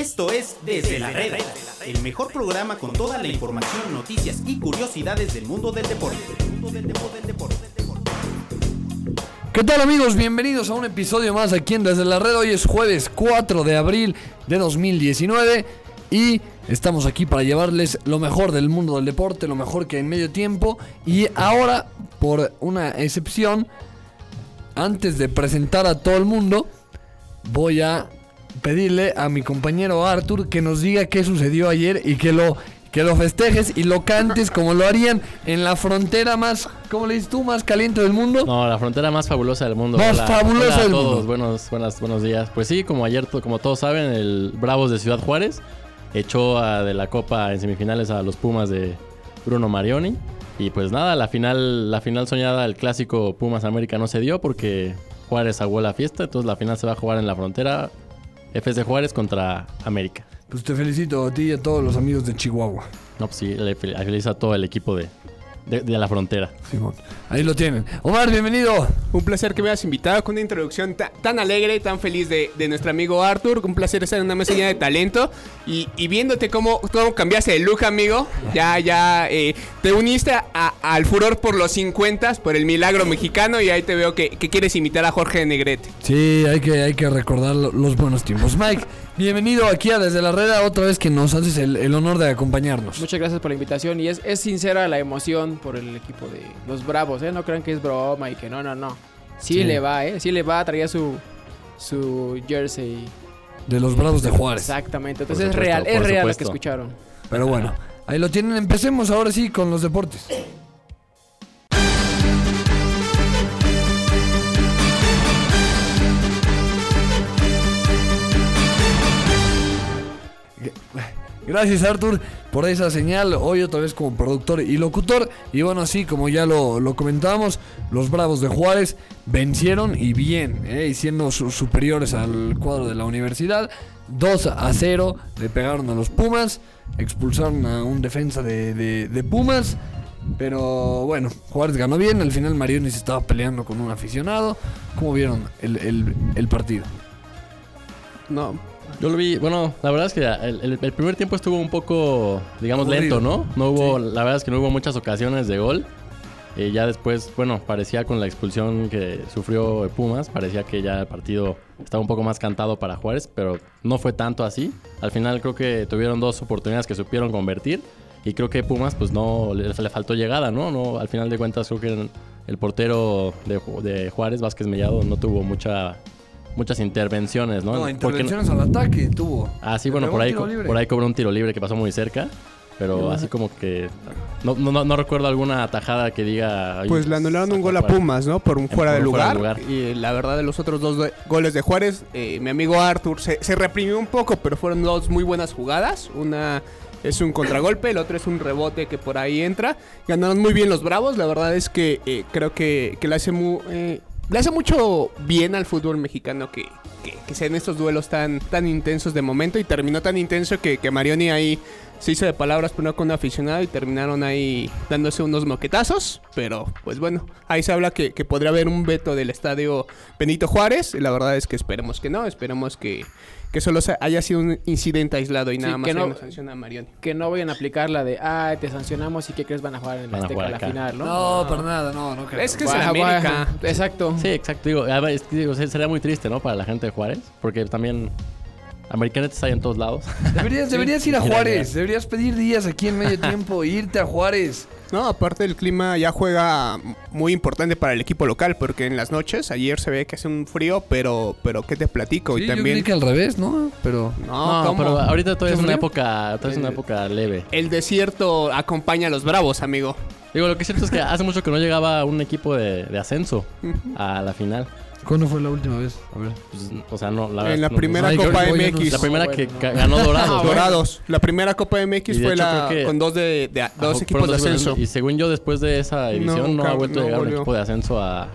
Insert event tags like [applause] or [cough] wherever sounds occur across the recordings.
Esto es Desde la Reda, el mejor programa con toda la información, noticias y curiosidades del mundo del deporte. ¿Qué tal amigos? Bienvenidos a un episodio más aquí en Desde la Red. Hoy es jueves 4 de abril de 2019 y estamos aquí para llevarles lo mejor del mundo del deporte, lo mejor que hay en medio tiempo. Y ahora, por una excepción, antes de presentar a todo el mundo, voy a pedirle a mi compañero Arthur que nos diga qué sucedió ayer y que lo, que lo festejes y lo cantes como lo harían en la frontera más, ¿cómo le dices tú? Más caliente del mundo. No, la frontera más fabulosa del mundo. Más fabulosa hola a del todos. mundo. Buenos, buenas, buenos días. Pues sí, como ayer, como todos saben, el Bravos de Ciudad Juárez echó a- de la Copa en semifinales a los Pumas de Bruno Marioni. Y pues nada, la final, la final soñada, el clásico Pumas América no se dio porque Juárez aguó la fiesta. Entonces la final se va a jugar en la frontera. FC Juárez contra América. Pues te felicito a ti y a todos los amigos de Chihuahua. No, pues sí, le fel- feliz a todo el equipo de, de- de la frontera. Simón. Ahí lo tienen. Omar, bienvenido. Un placer que me hayas invitado con una introducción ta- tan alegre, tan feliz de, de nuestro amigo Arthur. Un placer estar en una mesa llena de talento. Y, y viéndote cómo, cómo cambiaste de look, amigo. Ya, ya eh, te uniste a- al furor por los 50, por el milagro mexicano. Y ahí te veo que, que quieres imitar a Jorge Negrete. Sí, hay que, hay que recordar lo- los buenos tiempos. Mike, bienvenido aquí a Desde la Reda, otra vez que nos haces el, el honor de acompañarnos. Muchas gracias por la invitación y es, es sincera la emoción por el equipo de los Bravos, ¿eh? No crean que es broma y que no, no, no. Sí, Sí. le va, ¿eh? Sí le va, traía su, su jersey. De los Bravos de Juárez. Exactamente, entonces es real, es real lo que escucharon. Pero bueno, ahí lo tienen. Empecemos ahora sí con los deportes. Gracias Arthur por esa señal, hoy otra vez como productor y locutor. Y bueno, así como ya lo, comentábamos, los Bravos de Juárez vencieron y bien, ¿eh? y siendo su- superiores al cuadro de la universidad. 2 a 0 le pegaron a los Pumas, expulsaron a un defensa de, de- Pumas. Pero bueno, Juárez ganó bien, al final Marioni se estaba peleando con un aficionado. ¿Cómo vieron el- el partido? No, Yo lo vi, bueno, la verdad es que el, el- el primer tiempo estuvo un poco, digamos, Aburrido. lento, ¿no? No hubo, la verdad es que no hubo muchas ocasiones de gol. Eh, ya después, bueno, parecía con la expulsión que sufrió Pumas, parecía que ya el partido estaba un poco más cantado para Juárez, pero no fue tanto así. Al final creo que tuvieron dos oportunidades que supieron convertir y creo que Pumas pues no le, le faltó llegada, ¿no? no Al final de cuentas creo que el, portero de, de Juárez, Vázquez Mellado, no tuvo mucha muchas intervenciones, ¿no? No, Porque intervenciones al ataque tuvo. Ah, sí, bueno, por ahí, por ahí cobró un tiro libre que pasó muy cerca. Pero así como que. No, no, no- no recuerdo alguna tajada que diga. "Ay, Pues le anularon un gol a Juárez". Pumas, ¿no? Por un fuera de lugar. Y la verdad de los otros dos goles de Juárez, eh, mi amigo Arthur se, se reprimió un poco, pero fueron dos muy buenas jugadas. Una es un contragolpe, el otro es un rebote que por ahí entra. Ganaron muy bien los Bravos, la verdad es que eh, creo que, que le hace mu- eh, le hace mucho bien al fútbol mexicano que, que, que sean estos duelos tan, tan intensos de momento y terminó tan intenso que, que Marioni ahí se hizo de palabras primero con un aficionado y terminaron ahí dándose unos moquetazos. Pero pues bueno, ahí se habla que, que podría haber un veto del estadio Benito Juárez. Y la verdad es que esperemos que no, esperemos que, que solo haya sido un incidente aislado y Sí, nada más que no- una sanción a Marioni. Que no vayan a aplicar la de, ah, te sancionamos y que crees van a jugar en la a final, ¿no? No, para nada, no, no creo. Es que es en América. Exacto. Sí, exacto. Digo, es que digo, se- sería muy triste, ¿no? Para la gente de Juárez. Porque también. Americanetes hay en todos lados. Deberías, [laughs] deberías ir a Juárez, deberías pedir días aquí en medio [laughs] tiempo e irte a Juárez. No, aparte el clima ya juega muy importante para el equipo local, porque en las noches, ayer se ve que hace un frío, pero, pero ¿qué te platico? Sí, y también... que al revés, ¿no? Pero No, pero ahorita todavía es ¿Qué una época. Todavía es una época leve. El desierto acompaña a los bravos, amigo. Digo, lo que es cierto es que hace mucho que no llegaba un equipo de, de ascenso a la final. ¿Cuándo fue la última vez? A ver. Pues, o sea, no, la en la no- primera Ay, Copa MX. La primera que no. ganó Dorados. ¿no? Dorados. La primera Copa MX fue hecho, la con dos de, dos equipos de ascenso. Y según yo, después de esa edición, no, ha vuelto no a llegar un equipo de ascenso a,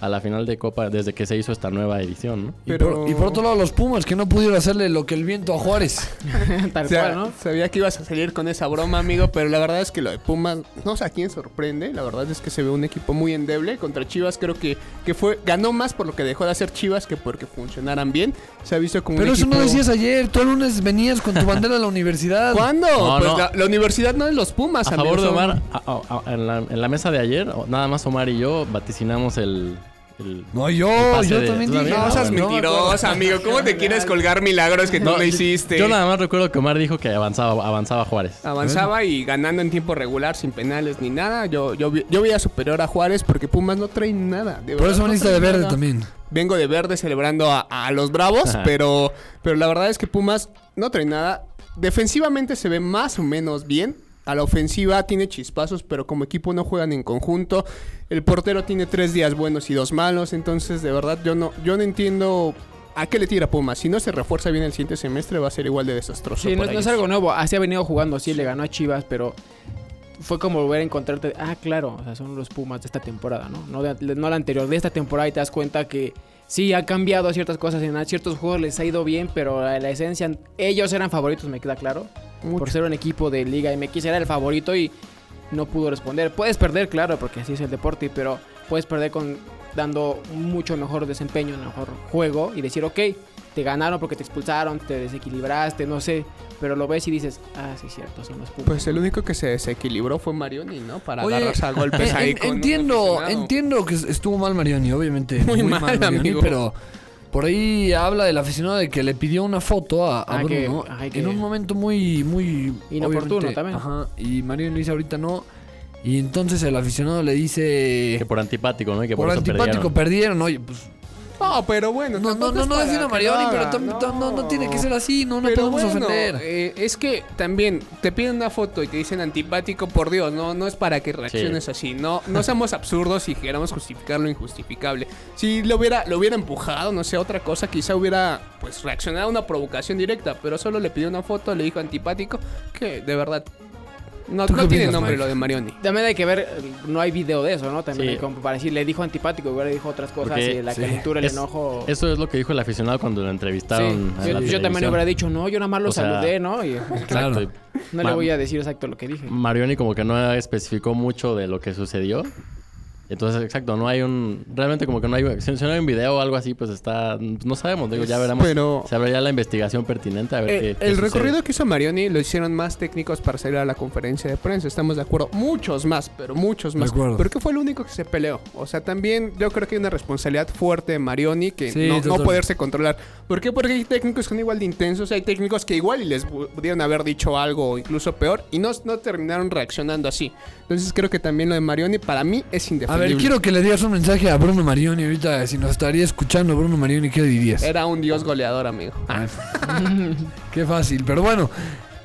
a la final de Copa desde que se hizo esta nueva edición, ¿no? Y, Pero- por, y por otro lado, los Pumas que no pudieron hacerle lo que el viento a Juárez. [laughs] Tal O sea, cual, ¿no? Sabía que ibas a salir con esa broma, amigo, pero la verdad es que lo de Pumas, no sé a quién sorprende. La verdad es que se ve un equipo muy endeble. Contra Chivas creo que, que fue ganó más por lo que dejó de hacer Chivas que porque funcionaran bien. Se ha visto como Pero un eso no decías ayer. Tú el lunes venías con tu [laughs] bandera a la universidad. ¿Cuándo? No, pues no. La, la universidad no es los Pumas, A amigo, favor de son- Omar, a- a- a- en, la, en la mesa de ayer, nada más Omar y yo vaticinamos el... el- No, yo, El yo de- también ¿tú dije. No seas amigo. ¿Cómo te quieres colgar milagros que tú no, hiciste? Yo, nada más recuerdo que Omar dijo que avanzaba, avanzaba Juárez. Avanzaba y ganando en tiempo regular, sin penales ni nada. Yo, yo, yo veía superior a Juárez porque Pumas no trae nada. de Por eso veniste de verde nada. también. Vengo de verde celebrando a, a los Bravos, Ajá. pero, pero la verdad es que Pumas no trae nada. Defensivamente se ve más o menos bien. A la ofensiva tiene chispazos, pero como equipo no juegan en conjunto. El portero tiene tres días buenos y dos malos. Entonces, de verdad, yo no, yo no entiendo a qué le tira Pumas. Si no se refuerza bien el siguiente semestre, va a ser igual de desastroso. Sí, no, es algo nuevo. Así ha venido jugando, sí, le ganó a Chivas, pero fue como volver a encontrarte. Ah, claro, o sea, son los Pumas de esta temporada, ¿no? No, de- no la anterior, de esta temporada y te das cuenta que sí ha cambiado ciertas cosas. En ciertos juegos les ha ido bien, pero la, la esencia, ellos eran favoritos, me queda claro. Mucho. Por ser un equipo de Liga MX, era el favorito y no pudo responder. Puedes perder, claro, porque así es el deporte, pero puedes perder con dando mucho mejor desempeño, mejor juego y decir, ok, te ganaron porque te expulsaron, te desequilibraste, no sé, pero lo ves y dices, ah, sí, cierto, son los Pumas. Pues el único que se desequilibró fue Marioni, ¿no? Para Oye, agarrarse a golpes en- ahí en- con un entiendo, entiendo que estuvo mal Marioni, obviamente. Muy mal, Marioni, amigo. pero por ahí habla del aficionado de que le pidió una foto a, a Ah, que- Bruno que- en un momento muy, muy Inoportuno también. Ajá, y Marioni le dice ahorita no. Y entonces el aficionado le dice Que por antipático, ¿no? Y que por, por eso antipático perdieron. perdieron. Oye, pues No, pero bueno. no, no, no, es no para defiendo a que Marioni, pero no, no tiene que ser así, no, no podemos bueno, ofender. eh, es que también te piden una foto y te dicen antipático, por Dios, no, no es para que reacciones así. No, no seamos absurdos y queramos justificar lo injustificable. Si lo hubiera, lo hubiera empujado, no sé, otra cosa, quizá hubiera pues reaccionado a una provocación directa, pero solo le pidió una foto, le dijo antipático, que de verdad no, ¿Tú qué no tiene nombre Mike? lo de Marioni. También hay que ver, no hay video de eso, ¿no? También Sí. hay como para decir, le dijo antipático, igual le dijo otras cosas Porque- y la sí. calentura, el Es- enojo. Eso es lo que dijo el aficionado cuando lo Sí, entrevistaron. en yo, la yo también hubiera dicho, no, yo nada más lo O sea, saludé, ¿no? Y Claro. No le voy a decir exacto lo que dije. Marioni como que no especificó mucho de lo que sucedió. Entonces, exacto, no hay un... Realmente como que no hay... Si si no hay un video o algo así, pues está... No sabemos, digo, ya veremos. Pero- Se abre ya la investigación pertinente a ver Eh, qué, qué el sucede. recorrido que hizo Marioni lo hicieron más técnicos para salir a la conferencia de prensa. Estamos de acuerdo. Muchos más, pero muchos De más. acuerdo. Porque fue el único que se peleó. O sea, también yo creo que hay una responsabilidad fuerte de Marioni que Sí, no, poderse controlar. ¿Por qué? Porque hay técnicos que son igual de intensos. Hay técnicos que igual y les pu- pudieron haber dicho algo o incluso peor y no, no terminaron reaccionando así. Entonces creo que también lo de Marioni para mí es A ver, quiero que le digas un mensaje a Bruno Marioni ahorita. Si nos estaría escuchando Bruno Marioni, ¿qué le dirías? Era un dios goleador, amigo. Ah. [laughs] Qué fácil, pero bueno,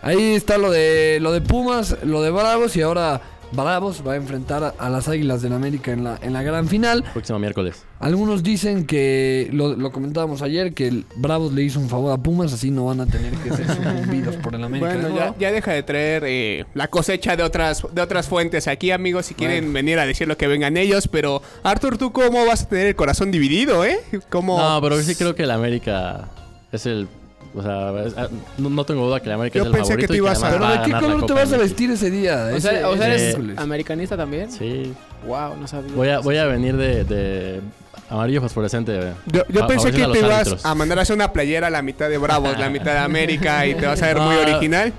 ahí está lo de lo de Pumas, lo de Bravos y ahora Bravos va a enfrentar a, las Águilas del América en la, en la gran final. Próximo miércoles. Algunos dicen que, lo, lo comentábamos ayer, que el Bravos le hizo un favor a Pumas, así no van a tener que ser sucumbidos por el América. Bueno, ya, ya deja de traer eh, la cosecha de otras, de otras fuentes aquí, amigos, si quieren venir a decir lo que vengan ellos. Pero, Arthur, ¿tú cómo vas a tener el corazón dividido, eh? ¿Cómo? No, pero sí creo que el América es el... O sea, es- ah, no, no tengo duda que el América Yo es el pensé que favorito y ibas a- Pero ¿de qué la color te vas a vestir ese día? O sea, Ese- o sea, ese ¿eres americanista también? Sí. Wow, no sabía. Voy a, voy a venir de, de amarillo fosforescente. Yo, pensé que te ibas árbitros. a mandar a hacer una playera a la mitad de Bravos, la mitad de América y te vas a ver muy original.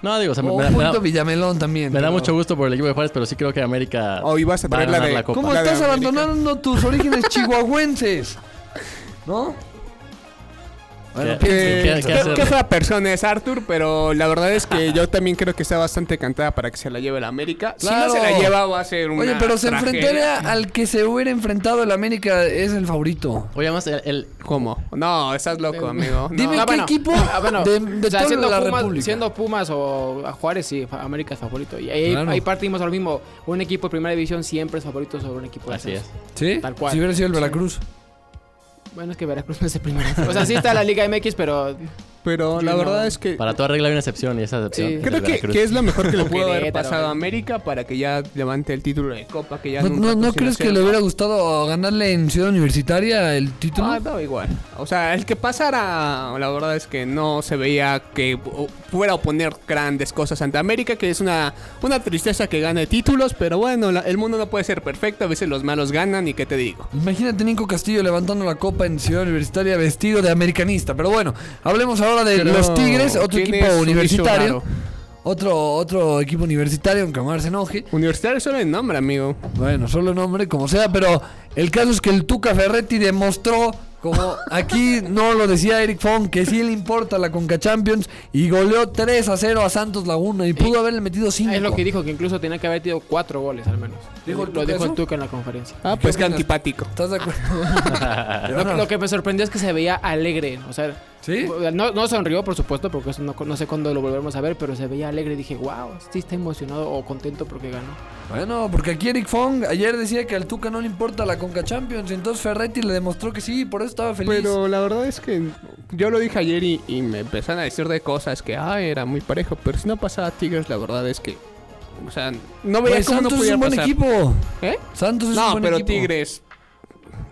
No, digo, o sea, me, O me me da, Villamelón también. me da mucho gusto por el equipo de Juárez, pero sí creo que América O ibas a va a traer la de- la Copa. ¿Cómo La estás abandonando tus orígenes chihuahuenses? ¿No? Bueno, ¿Qué- piensa, qué- piensa. qué Qué, hacer? qué fea persona es Arthur, pero la verdad es que [laughs] yo también creo que está bastante cantada para que se la lleve la América. Si Claro. no se la lleva, va a ser una Oye, pero se enfrentaría al que se hubiera enfrentado el América, es el favorito. Oye, además, el, el- ¿Cómo? No, estás loco, amigo. No. Dime Ah, qué bueno. equipo Ah, bueno, de, de o sea, todo siendo, la Pumas, República. siendo Pumas o a Juárez, sí, América es favorito. Y ahí, Claro. ahí partimos a lo mismo. Un equipo de primera división siempre es favorito sobre un equipo de así es. ¿Sí? Tal cual. Si hubiera sido el Veracruz. Bueno, es que Veracruz no es de primera. O sea, sí está la Liga MX, pero Pero la verdad no. es que Para toda regla hay una excepción y esa excepción. Sí. es creo que, que es lo mejor que le [laughs] pudo haber pasado a. América para que ya levante el título de Copa, que ya ¿No, no- no crees que le hubiera gustado ganarle en Ciudad Universitaria el título? Ah, no, igual. O sea, el que pasara, la verdad es que no se veía que fuera a oponer grandes cosas ante América, que es una, una tristeza que gane títulos, pero bueno, la- el mundo no puede ser perfecto, a veces los malos ganan y qué te digo. Imagínate Nico Castillo levantando la copa en Ciudad Universitaria vestido de americanista. Pero bueno, hablemos ahora de Pero, los Tigres, otro ¿quién equipo universitario. Otro, otro equipo universitario, aunque Omar se enoje. Universitario solo el nombre, amigo. Bueno, solo nombre, como sea, pero el caso es que el Tuca Ferretti demostró, como aquí no lo decía Eric Fong, que sí le importa la Conca Champions y goleó 3 a 0 a Santos Laguna y pudo haberle metido 5. Es lo que dijo, que incluso tenía que haber metido cuatro goles al menos. ¿Dijo el lo dijo el Tuca en la conferencia. Ah, pues opinas? antipático. ¿Estás de acuerdo? [laughs] Lo, lo que me sorprendió es que se veía alegre. O sea, ¿Sí? no, no sonrió, por supuesto, porque eso no, no sé cuándo lo volveremos a ver, pero se veía alegre. Dije, wow, sí está emocionado o contento porque ganó. Bueno, porque aquí Eric Fong ayer decía que al Tuca no le importa la Conca Champions, entonces Ferretti le demostró que sí, por eso estaba feliz. Pero la verdad es que yo lo dije ayer y, y me empezaron a decir de cosas que, ah, era muy parejo. Pero si no pasaba Tigres, la verdad es que, o sea, no veía Pues cómo no Santos es podía un buen pasar. equipo. ¿Eh? Santos es un No, buen pero equipo. Tigres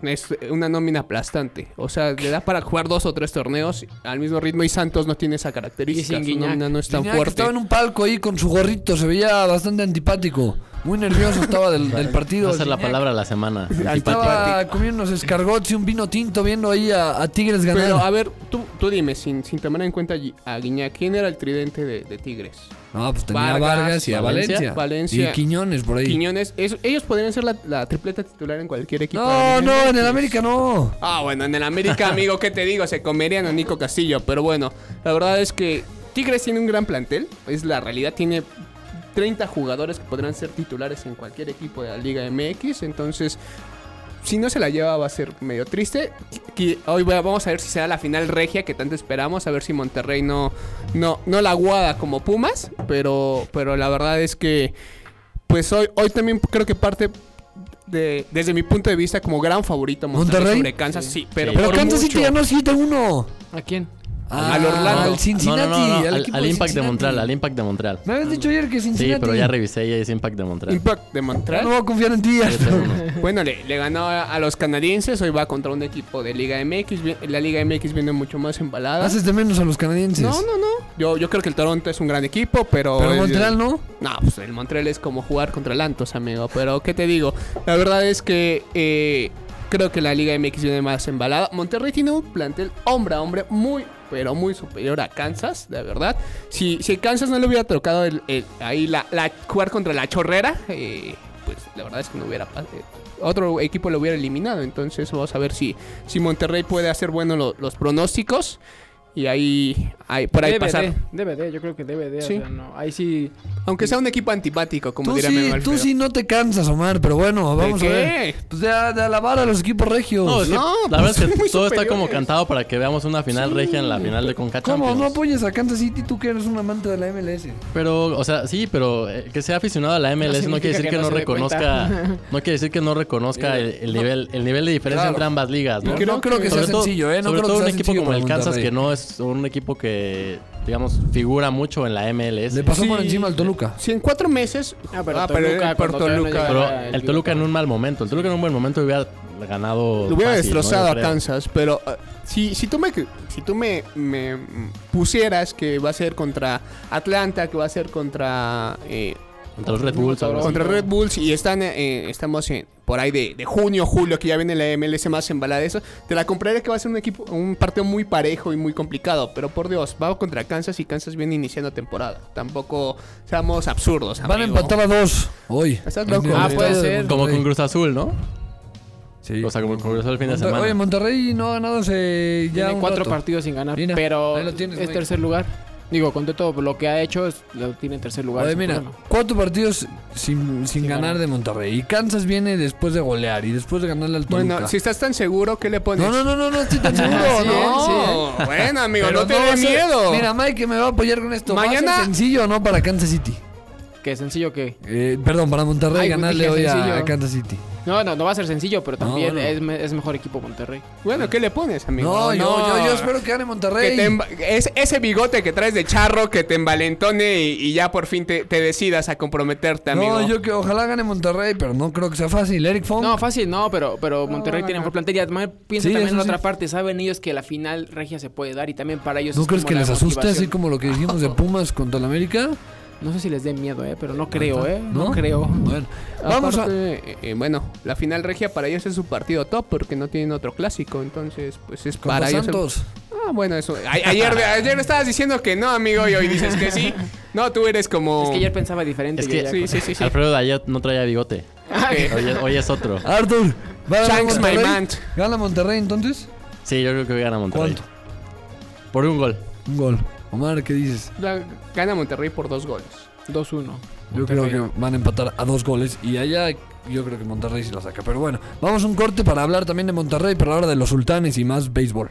es una nómina aplastante. O sea, le da para jugar dos o tres torneos al mismo ritmo y Santos no tiene esa característica. Y sin Su nómina no es tan fuerte. estaba en un palco ahí con su gorrito, se veía bastante antipático. Muy nervioso estaba del, del partido. Va a ser la palabra de la semana. Estaba comiendo unos escargots y un vino tinto viendo ahí a, a Tigres ganar. Pero a ver, tú, tú dime, sin, sin tomar en cuenta a Guiñac, ¿quién era el tridente de, de Tigres? no, pues tenía a Vargas, Vargas y a Valencia. Valencia, Valencia. Y Quiñones por ahí. Quiñones, es- ellos podrían ser la, la tripleta titular en cualquier equipo. No, no, en el. América no. Ah, bueno, en el América, amigo, ¿qué te digo? Se comerían a Nico Castillo. Pero bueno, la verdad es que Tigres tiene un gran plantel. Es la realidad. Tiene 30 jugadores que podrán ser titulares en cualquier equipo de la Liga MX. Entonces, si no se la lleva, va a ser medio triste. Que hoy va- vamos a ver si será la final regia que tanto esperamos. A ver si Monterrey no, no, no la aguada como Pumas. Pero, pero la verdad es que, pues hoy, hoy también creo que parte. De, desde mi punto de vista, como gran favorito Monterrey, ¿Monterrey? sobre Kansas, sí, pero, Pero por Kansas City mucho. ganó 7-1. ¿A quién? Ah, Al Orlando. Al Cincinnati. no, no, no, al, de Impact de. Montreal, al Impact de Montreal. Me habías dicho ayer que Cincinnati. Sí, pero ya revisé y es Impact de Montreal. Impact de Montreal. No voy a confiar en ti. ya. 7-1. [laughs] Bueno, le, le ganó a, los canadienses. Hoy va contra un equipo de Liga MX. La Liga MX viene mucho más embalada. Haces de menos a los canadienses. No, no, no. Yo, yo creo que el Toronto es un gran equipo, pero. Pero el- Montreal no. No, pues el Montreal es como jugar contra el Antos, amigo. Pero, ¿qué te digo? La verdad es que eh, creo que la Liga MX viene más embalada. Monterrey tiene un plantel hombre a hombre muy, pero muy superior a Kansas, de verdad. Si, si Kansas no le hubiera tocado ahí la, jugar contra la chorrera, eh, pues la verdad es que no hubiera eh, Otro equipo lo hubiera eliminado. Entonces, vamos a ver si, si Monterrey puede hacer bueno lo- los pronósticos. Y ahí, ahí por ahí DVD, pasar. DVD, yo creo que DVD. Sí. O sea, no, ahí sí. Aunque sea un equipo antipático, como Tú diría sí, tú sí no te cansas, Omar, pero bueno, ¿De vamos a qué? ver. Pues de, de alabar a los equipos regios. No, que No, la pues verdad es que todo está como cantado para que veamos una final regia en la final de Conca ¿Cómo? Champions. No apoyes a Kansas City, tú que eres un amante de la MLS. Pero, o sea, sí, pero eh, que sea aficionado a la MLS no, quiere decir que que, no reconozca, [laughs] no quiere decir que no reconozca el, el nivel, el nivel de diferencia Claro. entre ambas ligas, ¿no? Porque no creo que sea Sobre todo- sencillo, ¿eh? No sobre creo todo que un sea equipo sencillo como el Kansas, que no es un equipo que, digamos, figura mucho en la MLS. Le pasó por Sí. encima al Toluca. Si en cuatro meses. Ah, pero Ah, Toluca, el cuando por todavía no Toluca. Pero el el Toluca en un mal momento. El Toluca en un buen momento hubiera ganado. Lo hubiera fácil, ¿no? destrozado Yo a creo. Kansas, pero uh, si, si tú me si tú me, me pusieras que va a ser contra Atlanta, que va a ser contra eh, Contra los Red Bulls. así. contra Red Bulls y están eh, estamos en, por ahí de, de junio, julio, que ya viene la MLS más embalada de eso, te la compraré que va a ser un equipo, un partido muy parejo y muy complicado, pero por Dios, va contra Kansas y Kansas viene iniciando temporada. Tampoco seamos absurdos. Van a empatar a dos hoy. Estás loco. Ah, puede de ser. Como con Cruz Azul, ¿no? Sí. O sea, como con Cruz Azul el fin de semana. Oye, Monterrey no ha ganado hace ya Tiene un cuatro rato. partidos sin ganar, Mira, pero ahí lo tienes, es Mike. tercer lugar. Digo, con todo lo que ha hecho, es- lo tiene en tercer lugar. Oye, sin mira, problema. cuatro partidos sin, sin ganar ganar. de Monterrey. Y Kansas viene después de golear y después de ganarle al Toluca. Bueno, si estás tan seguro, ¿qué le pones? No, no, no, no, no estoy tan [laughs] seguro. Sí, no. No, bueno, amigo, Pero no te dé a miedo. Mira, Mike me va a apoyar con esto. ¿Va a ser Mañana- sencillo o no para Kansas City? Que sencillo que. Eh, perdón, para Monterrey Ay, ganarle hoy a, Kansas City. No, no, no va a ser sencillo, pero No, también no. es, me- es mejor equipo Monterrey. Bueno, ¿qué le pones, amigo? No, yo, yo, yo espero que gane Que Monterrey. te emba- es, ese bigote que traes de charro que te envalentone y, y ya por fin te, te decidas a comprometerte, amigo. No, yo que ojalá gane Monterrey, pero no creo que sea fácil. Eric Fong. No, fácil, no, pero, pero Monterrey no, tiene no. mejor plantel. Y además piensa Sí, también en sí. otra parte. Saben ellos que la final regia se puede dar y también para ellos ¿No es crees como que la les asuste así como lo que dijimos de [laughs] Pumas contra el América? No sé si les dé miedo, eh, pero no creo, eh. No, ¿No? creo. Bueno, vamos a. Aparte, eh, eh, bueno, la final regia para ellos es su partido top porque no tienen otro clásico, entonces pues es para ellos. el- Santos. Ah, bueno, eso. a- ayer, [laughs] ayer estabas diciendo que no, amigo, y hoy dices que sí. No, tú eres como. Es que ayer pensaba diferente. Es que- ya Sí, sí, sí, sí. Alfredo de ayer no traía bigote. Hoy es, hoy es otro. [laughs] Arthur, ¿va Shanks, my man. ¿Gana Monterrey entonces? Sí, yo creo que hoy gana Monterrey. ¿Cuánto? Por un gol. Un gol. Omar, ¿qué dices? la- gana Monterrey por dos goles. 2-1. Yo creo que van a empatar a dos goles y allá yo creo que Monterrey sí la saca. Pero bueno, vamos a un corte para hablar también de Monterrey, pero ahora de los sultanes y más béisbol.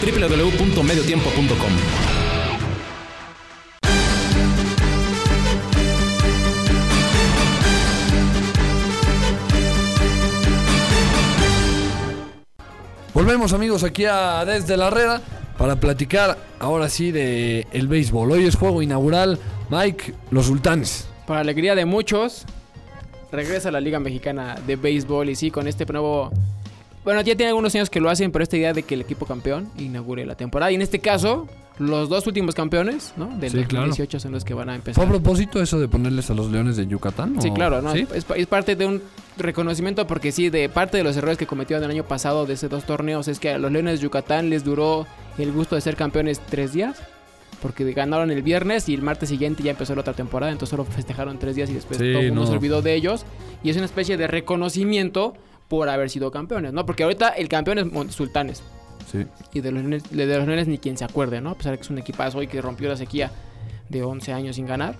www.mediotiempo.com Volvemos amigos aquí a Desde la Reda para platicar ahora sí de el béisbol. Hoy es juego inaugural. Mike, los sultanes. Para alegría de muchos, regresa la Liga Mexicana de Béisbol y sí, con este nuevo... Bueno, ya tiene algunos años que lo hacen, pero esta idea de que el equipo campeón inaugure la temporada. Y en este caso, los dos últimos campeones, ¿no? Del Sí, claro. 2018 son los que van a ¿Fue empezar. a propósito eso de ponerles a los leones de Yucatán? Sí, o- claro, ¿no? ¿Sí? Es, es parte de un reconocimiento porque sí, de parte de los errores que cometieron el año pasado de esos dos torneos es que a los Leones de Yucatán les duró el gusto de ser campeones tres días. Porque ganaron el viernes y el martes siguiente ya empezó la otra temporada, entonces solo festejaron tres días y después Sí, todo el mundo no. se olvidó de ellos. Y es una especie de reconocimiento por haber sido campeones, ¿no? Porque ahorita el campeón es Sultanes. Sí. Y de los, Leones, de los Leones ni quien se acuerde, ¿no? A pesar de que es un equipazo y que rompió la sequía de 11 años sin ganar.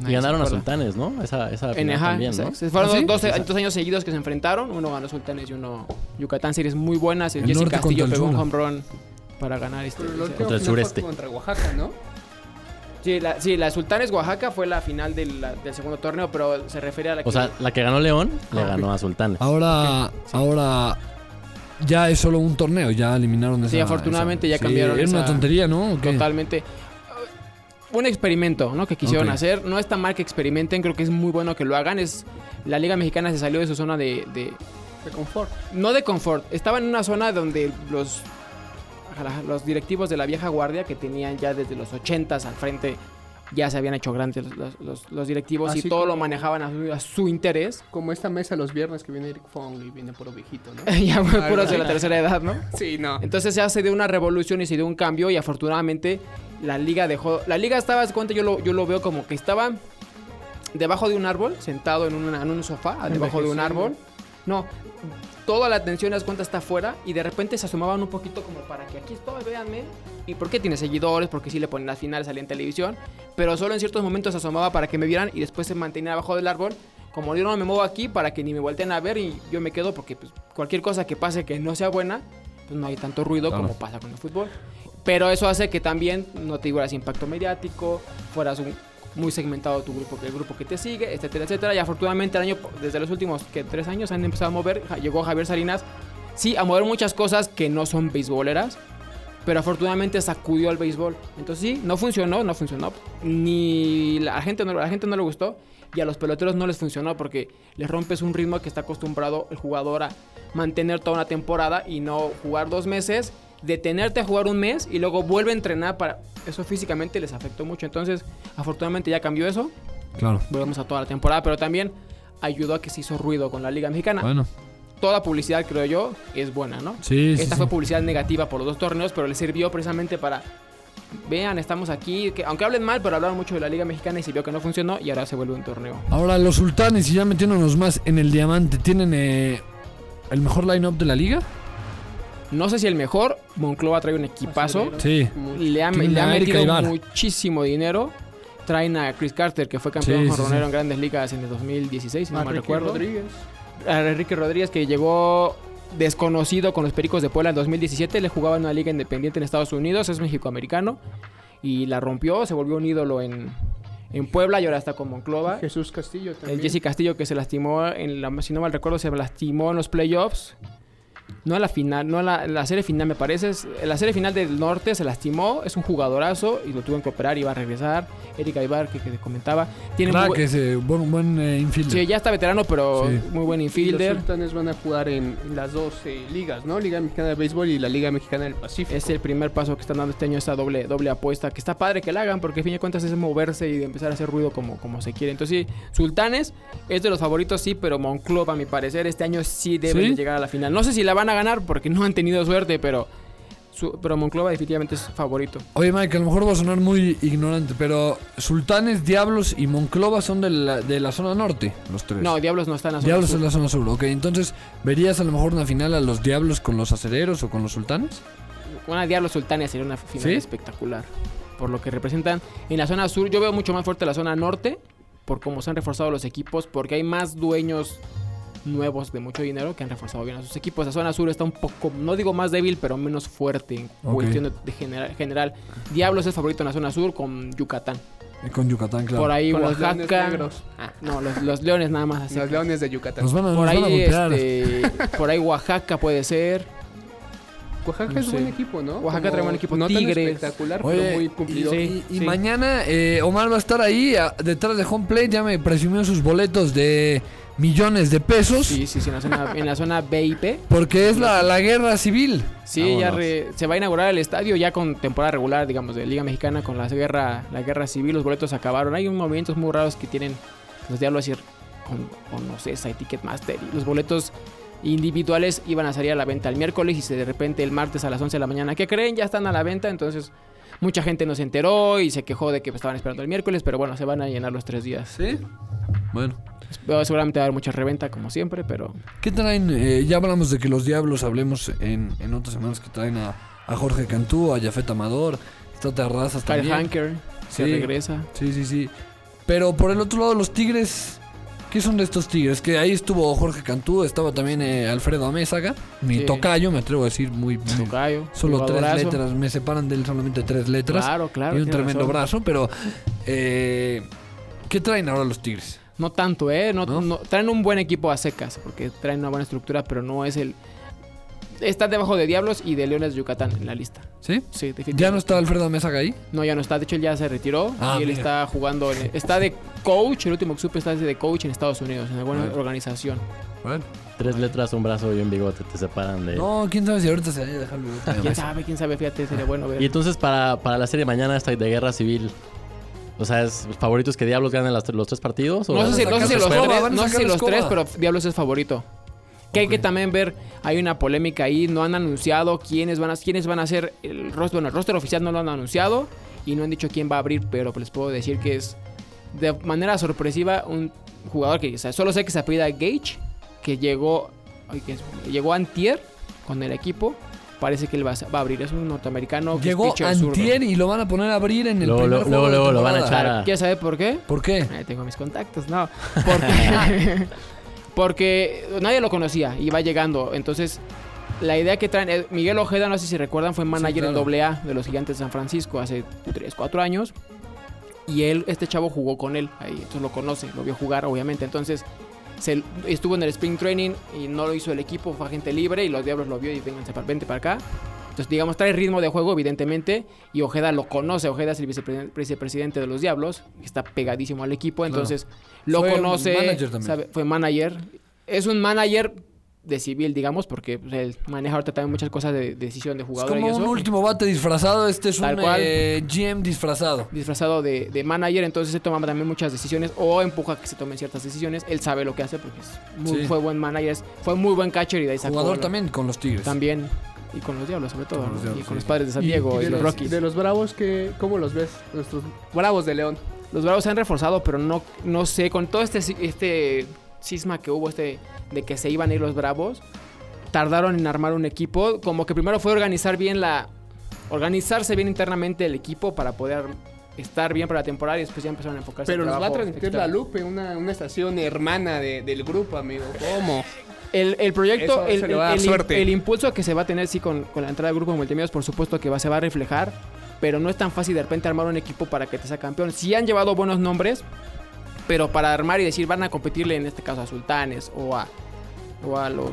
Y ganaron a. Sultanes, ¿no? Esa, esa En final también, ¿no? exacto. Fueron ¿Ah, sí? dos, dos años seguidos que se enfrentaron. Uno ganó Sultanes y uno Yucatán. Series muy buenas. El, El Jesse Castillo pegó un home run para ganar este. Pero última Contra el sureste. Contra Oaxaca, ¿no? Sí, la, sí, la Sultanes Oaxaca fue la final del, la- del segundo torneo, pero se refiere a la que... O sea, la que ganó León le Ah, ganó a Sultanes. Ahora, ahora ya es solo un torneo, ya eliminaron esa. Sí, afortunadamente ya sí, cambiaron Era una tontería, ¿no? ¿O totalmente... Un experimento, ¿no? Que quisieron hacer. No está mal que experimenten, creo que es muy bueno que lo hagan. Es La Liga Mexicana se salió de su zona de, de, De confort. no de confort, estaba en una zona donde los, los directivos de la vieja guardia que tenían ya desde los 80s al frente ya se habían hecho grandes los, los- los- los directivos y todo lo manejaban a su, a su interés. Como esta mesa los viernes que viene Eric Fong y viene puro viejito, ¿no? [laughs] ya Algo puros de la tercera edad, ¿no? [laughs] Sí, no. Entonces ya se dio una revolución y se dio un cambio y afortunadamente la liga dejó... La liga estaba, de cuenta, yo lo, yo lo veo como que estaba debajo de un árbol, sentado en, una- en un sofá, debajo de un árbol. No, toda la atención, haz cuenta, está afuera y de repente se asomaban un poquito como para que aquí estoy, véanme. ¿Y por qué tiene seguidores? Porque sí le ponen las finales, salía en televisión. Pero solo en ciertos momentos se asomaba para que me vieran y después se mantenía abajo del árbol. Como yo no me muevo aquí para que ni me volteen a ver y yo me quedo porque pues, cualquier cosa que pase que no sea buena, pues no hay tanto ruido Claro. como pasa con el fútbol. Pero eso hace que también no te igualas impacto mediático, fueras un- muy segmentado tu grupo, el grupo que te sigue, etcétera, etcétera. Y afortunadamente el año, desde los últimos que tres años han empezado a mover, llegó Javier Salinas, sí, a mover muchas cosas que no son beisboleras, Pero afortunadamente sacudió al béisbol. Entonces sí, no funcionó, no funcionó. Ni la gente no, la gente no le gustó. Y a los peloteros no les funcionó porque les rompes un ritmo que está acostumbrado el jugador a mantener toda una temporada y no jugar dos meses, detenerte a jugar un mes y luego vuelve a entrenar para... Eso físicamente les afectó mucho. Entonces, afortunadamente ya cambió eso. Claro. Volvemos a toda la temporada, pero también ayudó a que se hizo ruido con la Liga Mexicana. Bueno, Toda publicidad, creo yo, es buena, ¿no? sí, sí. Esta sí. fue publicidad negativa por los dos torneos, pero le sirvió precisamente para. Vean, estamos aquí. Que, aunque hablen mal, pero hablaron mucho de la Liga Mexicana y se vio que no funcionó y ahora se vuelve un torneo. Ahora, los sultanes, y ya metiéndonos más en el diamante, ¿tienen eh, el mejor line-up de la liga? No sé si el mejor, Monclova trae un equipazo. Sí. Le ha, le metido Ibar. muchísimo dinero. Traen a Chris Carter, que fue campeón Sí, sí. en grandes ligas en el 2016, si no A mal recuerdo. Rodríguez. A Enrique Rodríguez, que llegó desconocido con los Pericos de Puebla en 2017. Le jugaba en una liga independiente en Estados Unidos, es mexicoamericano. Y la rompió, se volvió un ídolo en, en Puebla y ahora está con Monclova. Jesús Castillo también. El Jesse Castillo que se lastimó, en la, si no mal recuerdo, se lastimó en los playoffs. No en la final, no en la, la serie final me parece. es- la serie final del norte se lastimó, es un jugadorazo y lo tuvieron que operar y va a regresar. Erika Ibar, que, que te comentaba. Tiene muy Crack, bu- ese buen, buen eh, infielder. Sí, ya está veterano, pero Sí. muy buen Y infielder. Los sultanes van a jugar en, en las dos eh, ligas, ¿no? Liga Mexicana de Béisbol y la Liga Mexicana del Pacífico. Es el primer paso que están dando este año esta doble, doble apuesta, que está padre que la hagan, porque a fin de cuentas es moverse y de empezar a hacer ruido como, como se quiere. Entonces sí, Sultanes es de los favoritos, sí, pero Monclova, a mi parecer, este año sí debe ¿Sí? de llegar a la final. No sé si la van a ganar porque no han tenido suerte, pero, su- pero Monclova definitivamente es favorito. Oye, Mike, a lo mejor va a sonar muy ignorante, pero Sultanes, Diablos y Monclova son de la, de la zona norte, los tres. No, Diablos no están a zona Diablos sur. es la zona sur, ok. Entonces, ¿verías a lo mejor una final a los Diablos con los acereros o con los Sultanes? Una Diablos Sultanes sería una final ¿Sí? espectacular. Por lo que representan en la zona sur. Yo veo mucho más fuerte la zona norte. Por cómo se han reforzado los equipos. Porque hay más dueños nuevos de mucho dinero que han reforzado bien a sus equipos. La zona sur está un poco, no digo más débil, pero menos fuerte en cuestión de, de general, general. Diablos es favorito en la zona sur con Yucatán. Y con Yucatán, claro. Por ahí Con los leones Oaxaca. negros. Ah, No, los, los leones nada más. así. los leones de Yucatán. Nos van a, Por nos van a ahí, golpear. este, por ahí Oaxaca puede ser. Oaxaca no es sé. buen equipo, ¿no? Oaxaca trae buen equipo. No tan Tigres. espectacular, Oye, pero muy cumplido. y, y Sí. mañana eh, Omar va a estar ahí a- detrás de home plate. Ya me presumió sus boletos de millones de pesos. Sí, sí, sí, en la zona, en la zona B y P. Porque es la, la guerra civil. Sí, Vámonos. ya re- se va a inaugurar el estadio ya con temporada regular, digamos, de Liga Mexicana con la guerra, la guerra civil, los boletos acabaron. Hay unos movimientos muy raros que tienen los diablos así con, con, no sé, esa Ticketmaster y los boletos individuales iban a salir a la venta el miércoles y se de repente el martes a las 11 de la mañana, ¿qué creen? Ya están a la venta, entonces mucha gente no se enteró y se quejó de que estaban esperando el miércoles, pero bueno, se van a llenar los tres días. Sí. Bueno. Seguramente va a haber mucha reventa como siempre, pero ¿Qué traen? Eh, ya hablamos de que los diablos, hablemos en, en otras semanas que traen a, a Jorge Cantú, a Jafet Amador, está Terrazas Kyle también. Hanker se Sí. regresa. Sí, sí, sí. Pero por el otro lado, los Tigres, ¿qué son de estos Tigres? Que ahí estuvo Jorge Cantú, estaba también eh, Alfredo Amézaga, mi Sí. tocayo, me atrevo a decir, muy... Tocayo, solo tres letras, me separan de él solamente tres letras. Claro, claro. y un tremendo razón. brazo, pero... eh, ¿Qué traen ahora los Tigres? No tanto, ¿eh? No, ¿No? no- traen un buen equipo a secas, porque traen una buena estructura, pero no es el... Está debajo de Diablos y de Leones de Yucatán en la lista. ¿Sí? Sí, definitivamente. ¿Ya no está Alfredo Amézaga ahí? No, ya no está. De hecho, él ya se retiró Ah, y él mira. está jugando... en- está de coach, el último que supe está de coach en Estados Unidos, en alguna Bueno. organización. Bueno. Tres letras, un brazo y un bigote te separan de... No, quién sabe si ahorita se vaya a dejar el ¿Quién sabe? ¿Quién sabe? Fíjate, sería bueno ver. Y entonces para, para la serie de mañana esta de guerra civil, o sea, ¿es favoritos que Diablos ganen los tres partidos? ¿O No sé si, no sé si los, tres, no sé si los tres, pero Diablos es favorito. Que hay que también ver, hay una polémica ahí, no han anunciado quiénes van a, quiénes van a ser el roster, bueno, el roster oficial no lo han anunciado y no han dicho quién va a abrir, pero les puedo decir que es de manera sorpresiva un jugador que, o sea, solo sé que se apellida Gage, que llegó, ay, que es- llegó antier con el equipo, parece que él va, a- va a abrir, es un norteamericano que es Llegó. Antier y lo van a poner a abrir en el Luego, primer luego, juego de luego lo van a echar a- ¿Quieres saber por qué? ¿Por qué? Ahí tengo mis contactos, no. Porque, [laughs] [laughs] porque nadie lo conocía y va llegando. Entonces, la idea que traen. Miguel Ojeda, no sé si recuerdan, fue manager claro. en AA de los Gigantes de San Francisco hace 3, 4 años. Y él, este chavo jugó con él. Ahí, entonces lo conoce, lo vio jugar, obviamente. Entonces, se, estuvo en el Spring Training y no lo hizo el equipo, fue agente libre. Y los Diablos lo vio y vénganse para, vente para acá. Entonces, digamos, trae ritmo de juego, evidentemente, y Ojeda lo conoce. Ojeda es el vicepre- vicepresidente de los Diablos, que está pegadísimo al equipo, entonces lo Fue conoce. manager también. sabe- fue manager. Es un manager de civil, digamos, porque pues, él maneja ahorita también muchas cosas de decisión de Es jugador y como un último bate disfrazado. Este es Tal un cual. eh, GM disfrazado. disfrazado de, de manager, entonces se toma también muchas decisiones o empuja a que se tomen ciertas decisiones. Él sabe lo que hace porque es muy- Sí. fue buen manager, es- fue muy buen catcher y de ahí Jugador también con los Tigres. También. Y con los Diablos, sobre todo. Con los ¿no? Diablos, y con sí. los padres de San Diego y, de los los, Rockies. de los Bravos, que, ¿cómo los ves? Nuestros Bravos de León. Los Bravos se han reforzado, pero no, no sé, con todo este, este cisma que hubo este de que se iban a ir los Bravos, tardaron en armar un equipo. Como que primero fue organizar bien la. Organizarse bien internamente el equipo para poder estar bien para la temporada y después ya empezaron a enfocarse Pero en los va a transmitir la Lupe, una, una estación hermana de- del grupo, amigo. ¿Cómo? El, el proyecto, el, el- impulso que se va a tener, sí, con, con la entrada del grupo de multimedios, por supuesto que va, se va a reflejar, pero no es tan fácil de repente armar un equipo para que te sea campeón. Sí han llevado buenos nombres, pero para armar y decir van a competirle en este caso a Sultanes o a, o a los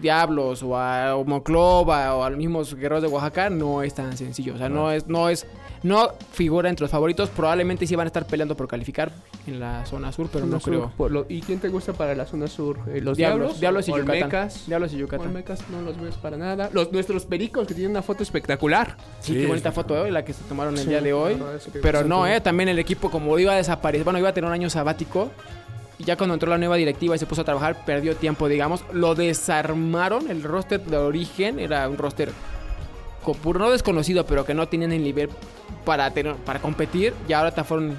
Diablos o a Moclova o a los mismos guerreros de Oaxaca, no es tan sencillo. O sea, no es, no es, no figura entre los favoritos. Probablemente sí van a estar peleando por calificar en la zona sur, pero Zona no sur, creo. por lo- ¿Y quién te gusta para la zona sur? Eh, ¿Los Diablos, Diablos? Diablos y Yucatán. Olmecas. Diablos y Yucatán. Olmecas no los ves para nada. Los, nuestros pericos que tienen una foto espectacular. Sí, Sí, qué bonita foto, ¿eh? La que se tomaron el Sí, día de hoy. Pero no, ¿eh? También el equipo, como iba a desaparecer, bueno, iba a tener un año sabático. Y ya cuando entró la nueva directiva y se puso a trabajar, perdió tiempo, digamos. Lo desarmaron. El roster de origen era un roster puro, no desconocido, pero que no tenían el nivel para, tener, para competir. Y ahora te fueron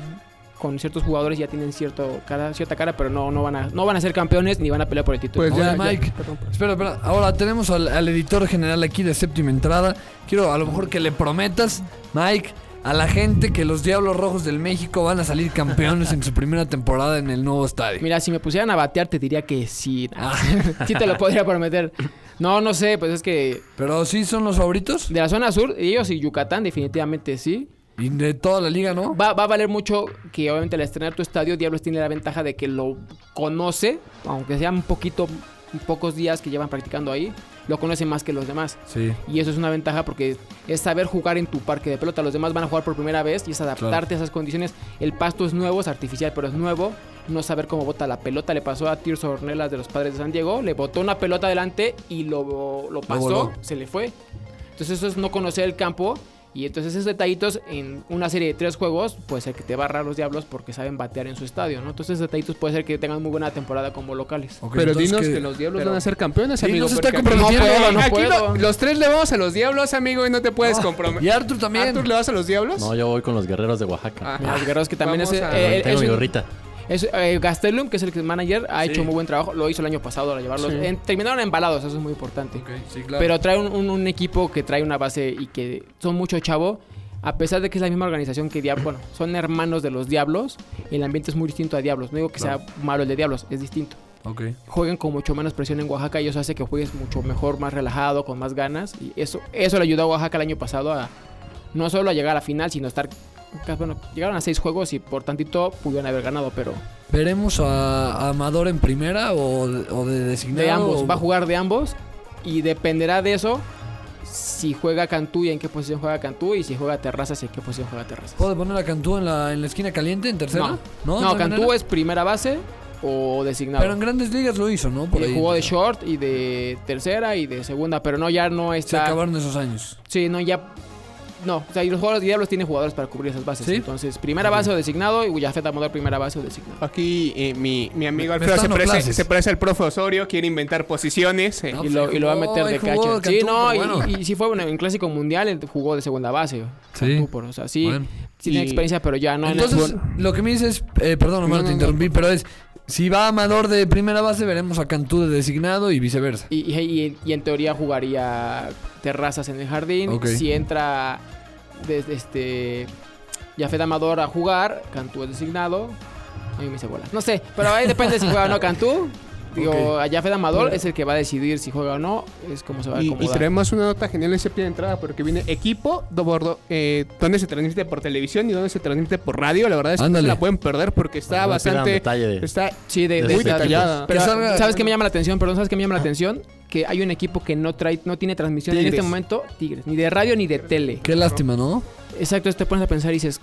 con ciertos jugadores, ya tienen cierto cara, cierta cara, pero no, no, van a, no van a ser campeones ni van a pelear por el título. Pues ya, ya, Mike. perdón, perdón. Espera, espera. Ahora tenemos al, al editor general aquí de séptima entrada. Quiero a lo mejor que le prometas, Mike, a la gente que los Diablos Rojos del México van a salir campeones en su primera temporada en el nuevo estadio. Mira, si me pusieran a batear, te diría que sí. Ah. [laughs] sí te lo podría prometer. No, no sé, pues es que Pero sí son los favoritos. de la zona sur, ellos y Yucatán definitivamente sí. Y de toda la liga, ¿no? Va, va a valer mucho que obviamente al estrenar tu estadio, Diablos tiene la ventaja de que lo conoce, aunque sean un poquito, pocos días que llevan practicando ahí, lo conoce más que los demás. Sí. Y eso es una ventaja porque es saber jugar en tu parque de pelota. Los demás van a jugar por primera vez y es adaptarte a esas condiciones. El pasto es nuevo, es artificial, pero es nuevo. No saber cómo bota la pelota. Le pasó a Tirso Ornelas de los Padres de San Diego. Le botó una pelota adelante y lo, lo pasó. se le fue. Entonces eso es no conocer el campo. Y entonces esos detallitos en una serie de tres juegos puede ser que te barra los diablos porque saben batear en su estadio, ¿no? Entonces esos detallitos puede ser que tengan muy buena temporada como locales. Pero dinos que- que, los diablos pero- van a ser campeones, amigo. está aquí-. No puedo, no aquí puedo. lo- los tres le vamos a los diablos, amigo, y no te puedes comprometer. Y Arthur también. ¿Arthur le vas a los diablos? No, yo voy con los guerreros de Oaxaca. Ah. Los guerreros que también es, Vamos a- eh, Tengo es mi un- gorrita. Es, eh, Gastelum, que es el manager, ha Sí. hecho muy buen trabajo. Lo hizo el año pasado al llevarlos. Sí. en- terminaron embalados, eso es muy importante. Ok, sí, claro. Pero trae un, un- un equipo que trae una base y que son mucho chavo. A pesar de que es la misma organización que Diablos, bueno, son hermanos de los Diablos, el ambiente es muy distinto a Diablos. No digo que sea malo el de Diablos, es distinto. Ok. Juegan con mucho menos presión en Oaxaca y eso hace que juegues mucho mejor, más relajado, con más ganas. Y eso, eso le ayudó a Oaxaca el año pasado a no solo a llegar a la final, sino a estar. Bueno, llegaron a seis juegos y por tantito pudieron haber ganado, pero ¿Veremos a, a Amador en primera o, de- o de designado? de ambos. o- Va a jugar de ambos y dependerá de eso si juega Cantú y en qué posición juega Cantú y si juega Terrazas y en qué posición juega Terrazas. ¿Puede poner a Cantú en la, en la esquina caliente, en tercera? No, no, no, ¿De Cantú manera? es primera base o designado. Pero en grandes ligas lo hizo, ¿no? Por Eh, ahí. jugó de short y de tercera y de segunda, pero no, ya no Se está. acabaron esos años. Sí, no, ya. No, o sea, y los jugadores de Diablos tienen jugadores para cubrir esas bases. ¿Sí? Entonces, primera base o designado y Yafet Amador, primera base o designado. Aquí eh, mi, mi amigo Alfredo se parece, se parece al profe Osorio, quiere inventar posiciones. eh. No, y, pues lo, ahí y lo va a meter de catcher. Sí, no, y- bueno. y, sí fue bueno, en Clásico Mundial él jugó de segunda base. Sí. Cantú, por- o sea, sí, Bueno. sí tiene Y- experiencia, pero ya no en el Entonces, lo que me dices, eh, perdón, Omar, No, te no, no. interrumpí, pero es, si va Amador de primera base, veremos a Cantú de designado y viceversa. Y, y- en teoría jugaría Terrazas en el jardín. Ok. Si entra desde este Yafet Amador a jugar, Cantú es designado. A mí me hice bolas. No sé, pero ahí depende si juega o no Cantú. Digo, a Yafet Amador es el que va a decidir si juega o no. Es como se va a Y, y acomodar. traemos una nota genial en séptima entrada porque viene equipo de bordo, eh, donde se transmite por televisión y donde se transmite por radio. La verdad es que no Ándale. la pueden perder porque está bastante. de- Está Sí, de, de de este esta- detallada. Pero, Que salga- ¿sabes qué me llama la atención? Perdón, ¿sabes qué me llama la atención? Que hay un equipo que no trae, no tiene transmisión en este momento, Tigres, ni de radio ni de tele. Qué lástima, ¿no? Exacto, te pones a pensar y dices,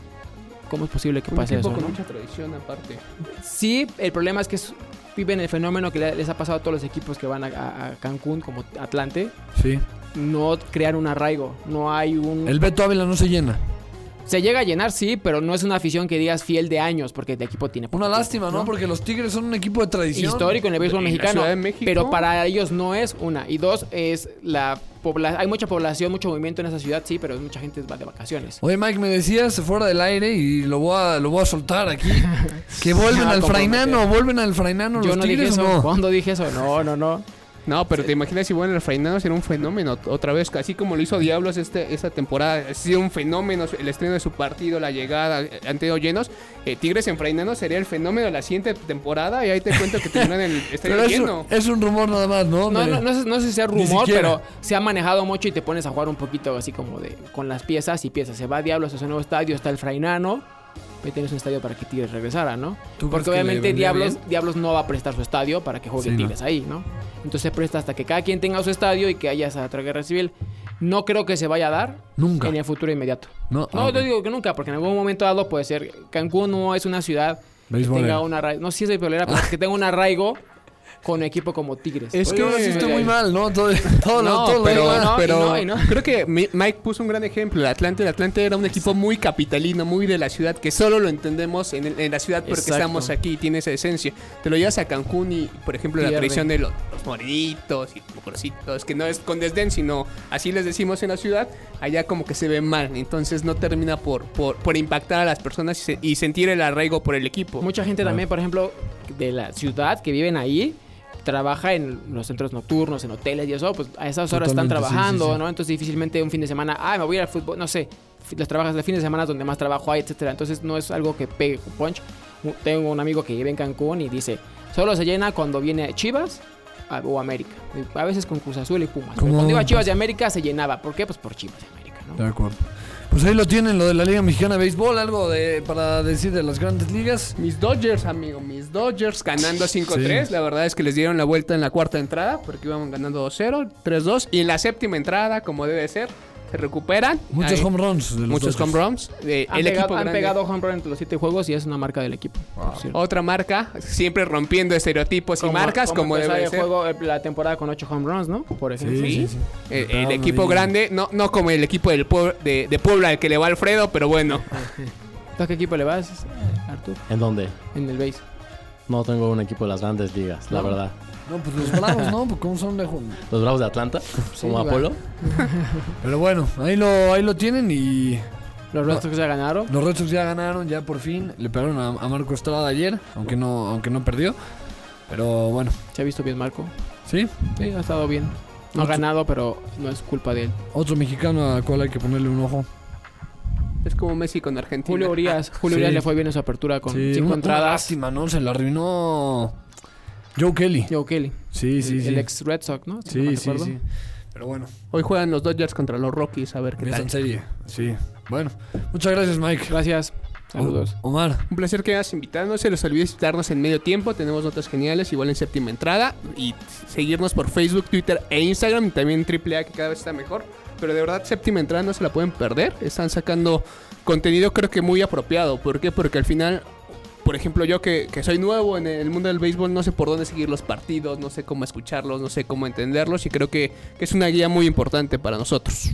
¿cómo es posible que Un pase equipo eso? con no? mucha tradición aparte. Sí, el problema es que es- viven el fenómeno que le- les ha pasado a todos los equipos que van a, a- a Cancún, como Atlante, Sí. no crear un arraigo, no hay un... El Beto Ávila no se llena. Se llega a llenar, sí, pero no es una afición que digas fiel de años, porque el equipo tiene... Una lástima, tiempo, ¿no? Porque los Tigres son un equipo de tradición. histórico en el béisbol mexicano, Ciudad de México. pero para ellos no es una. Y dos, es la hay mucha población, mucho movimiento en esa ciudad, sí, pero mucha gente va de vacaciones. Oye, Mike, me decías fuera del aire y lo voy a, lo voy a soltar aquí. que [laughs] vuelven al. Frainano, vuelven al Frainano Yo los no dije Tigres eso. o no. ¿Cuándo dije eso? No, no, no. No, pero te imaginas si bueno el Freinado será un fenómeno otra vez, así como lo hizo Diablos este, esta temporada, ha sido un fenómeno el estreno de su partido, la llegada, eh, han tenido llenos. Eh, Tigres en Freinado sería el fenómeno de la siguiente temporada y ahí te cuento que tendrán el [laughs] estadio Pero es lleno. un, es un rumor nada más, ¿no? No, no, no, sé, no sé si sea rumor, pero se ha manejado mucho y te pones a jugar un poquito así como de con las piezas y piezas. Se va Diablos a su nuevo estadio, está el Frainano. Ahí tienes un estadio para que Tigres regresara, ¿no? ¿Tú crees Porque obviamente Diablos, bien? Diablos no va a prestar su estadio para que juegue Sí, no. Tigres ahí, ¿no? Entonces se presta hasta que cada quien tenga su estadio y que haya esa otra guerra civil. No creo que se vaya a dar Nunca. en el futuro inmediato. No, No, ah, yo digo que nunca, porque en algún momento dado puede ser. Cancún no es una ciudad que tenga un arraigo. No, sí es beisbolera, pero [laughs] que tenga un arraigo con un equipo como Tigres. Es que- sí estoy muy mal, ¿no? Todo, todo, lo- No, todo lo pero, no, pero y no, y no. creo que Mi- Mike puso un gran ejemplo. El Atlante, el Atlante era un equipo muy capitalino, muy de la ciudad, que solo lo entendemos en, el- en la ciudad porque Exacto. estamos aquí, tiene esa esencia. Te lo llevas a Cancún y, por ejemplo, la tradición de los, los morenitos y mujercitos, que no es con desdén, sino así les decimos en la ciudad, allá como que se ve mal. Entonces no termina por, por, por impactar a las personas y, se- y sentir el arraigo por el equipo. Mucha gente también, por ejemplo, de la ciudad que viven ahí, trabaja en los centros nocturnos, en hoteles y eso, pues a esas horas están Totalmente, trabajando, sí, sí. ¿no? Entonces difícilmente un fin de semana, ah, me voy a ir al fútbol, no sé, las trabajas de fin de semana donde más trabajo hay, etcétera. Entonces no es algo que pegue con punch. Tengo un amigo que vive en Cancún y dice, solo se llena cuando viene Chivas a- o América. A veces con Cruz Azul y Pumas. Cuando iba a Chivas de América se llenaba. ¿Por qué? Pues por Chivas de América, ¿no? De acuerdo. Pues ahí lo tienen, lo de la Liga Mexicana de Béisbol, algo de para decir de las grandes ligas. Mis Dodgers, amigo, mis Dodgers ganando 5-3. Sí. La verdad es que les dieron la vuelta en la cuarta entrada porque iban ganando 2-0, 3-2. Y en la séptima entrada, como debe ser, se recuperan. Muchos Ahí, home runs. de los Muchos Dodgers. home runs. Eh, Han, el pegado, equipo han grande. pegado home run entre los siete juegos y es una marca del equipo. por cierto. Otra marca, siempre rompiendo estereotipos y marcas como, empezar debe el ser. juego, eh, la temporada con 8 home runs, ¿no? Por ejemplo. Sí, sí, sí. Eh, el equipo ahí. grande, no, no como el equipo del Puebla- de, de Puebla al que le va Alfredo, pero bueno. [laughs] ¿Tú a qué equipo le vas, Artur? ¿En dónde? En el base. No tengo un equipo de las grandes ligas, la No. verdad. No, pues los bravos, ¿no? Pues cómo son de ju- Los Bravos de Atlanta, como. Apolo. Pero bueno, ahí lo, ahí lo tienen y Los Red Sox ya ganaron. los Red Sox ya ganaron, ya por fin. Le pegaron a, a Marco Estrada ayer, aunque no, aunque no perdió. Pero bueno, Se ha visto bien Marco. sí. Sí, ha estado bien. No ha ganado, pero no es culpa de él. Otro mexicano al cual hay que ponerle un ojo. Es como Messi con Argentina. Julio Urias. Julio Sí. Urias le fue bien en su apertura con Sí, cinco una, una entradas. lástima, ¿no? Se la arruinó Joe Kelly. Joe Kelly. Sí, sí, el, sí. el ex Red Sox, ¿no? Si Sí, sí, sí. Pero bueno, Hoy juegan los Dodgers contra los Rockies, a ver qué tal. en serie. Sí. Bueno, muchas gracias, Mike. Gracias. Saludos. O- Omar. Un placer que hayas invitado. No se les olvide visitarnos en medio tiempo. Tenemos notas geniales, igual en séptima entrada. Y seguirnos por Facebook, Twitter e Instagram. Y también AAA, que cada vez está mejor. Pero de verdad, séptima entrada no se la pueden perder. Están sacando contenido, creo que muy apropiado. ¿Por qué? Porque al final, por ejemplo, yo que, que soy nuevo en el mundo del béisbol, no sé por dónde seguir los partidos, no sé cómo escucharlos, no sé cómo entenderlos. Y creo que, que es una guía muy importante para nosotros.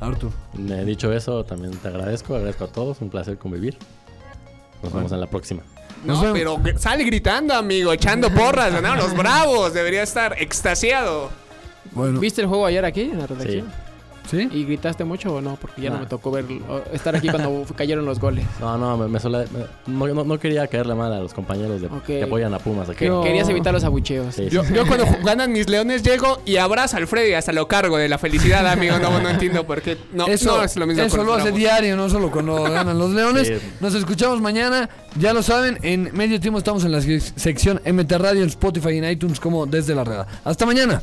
Arthur. Eh, dicho eso, también te agradezco, agradezco a todos, un placer convivir. Nos vemos en la próxima. No, pero sale gritando, amigo, echando porras, ganaron los bravos. Debería estar extasiado. Bueno, ¿Viste el juego ayer aquí en la redacción? ¿sí? ¿Y gritaste mucho o no? Porque ya no me tocó ver, estar aquí cuando [laughs] cayeron los goles. No, no, me, me no, no- no quería caerle mal a los compañeros de, Ok. que apoyan a Pumas. aquí. Que- Querías evitar los abucheos. Sí, sí, Yo, cuando [laughs] ganan mis leones llego y abrazo a Alfredo y hasta lo cargo de la felicidad, amigo. No, no entiendo por qué. No, eso no es lo mismo. eso lo hace diario, no solo cuando [laughs] ganan los Leones. Sí. Nos escuchamos mañana. Ya lo saben, en medio tiempo estamos en la sec- sección MT Radio en Spotify y en iTunes como Desde la Reda. Hasta mañana.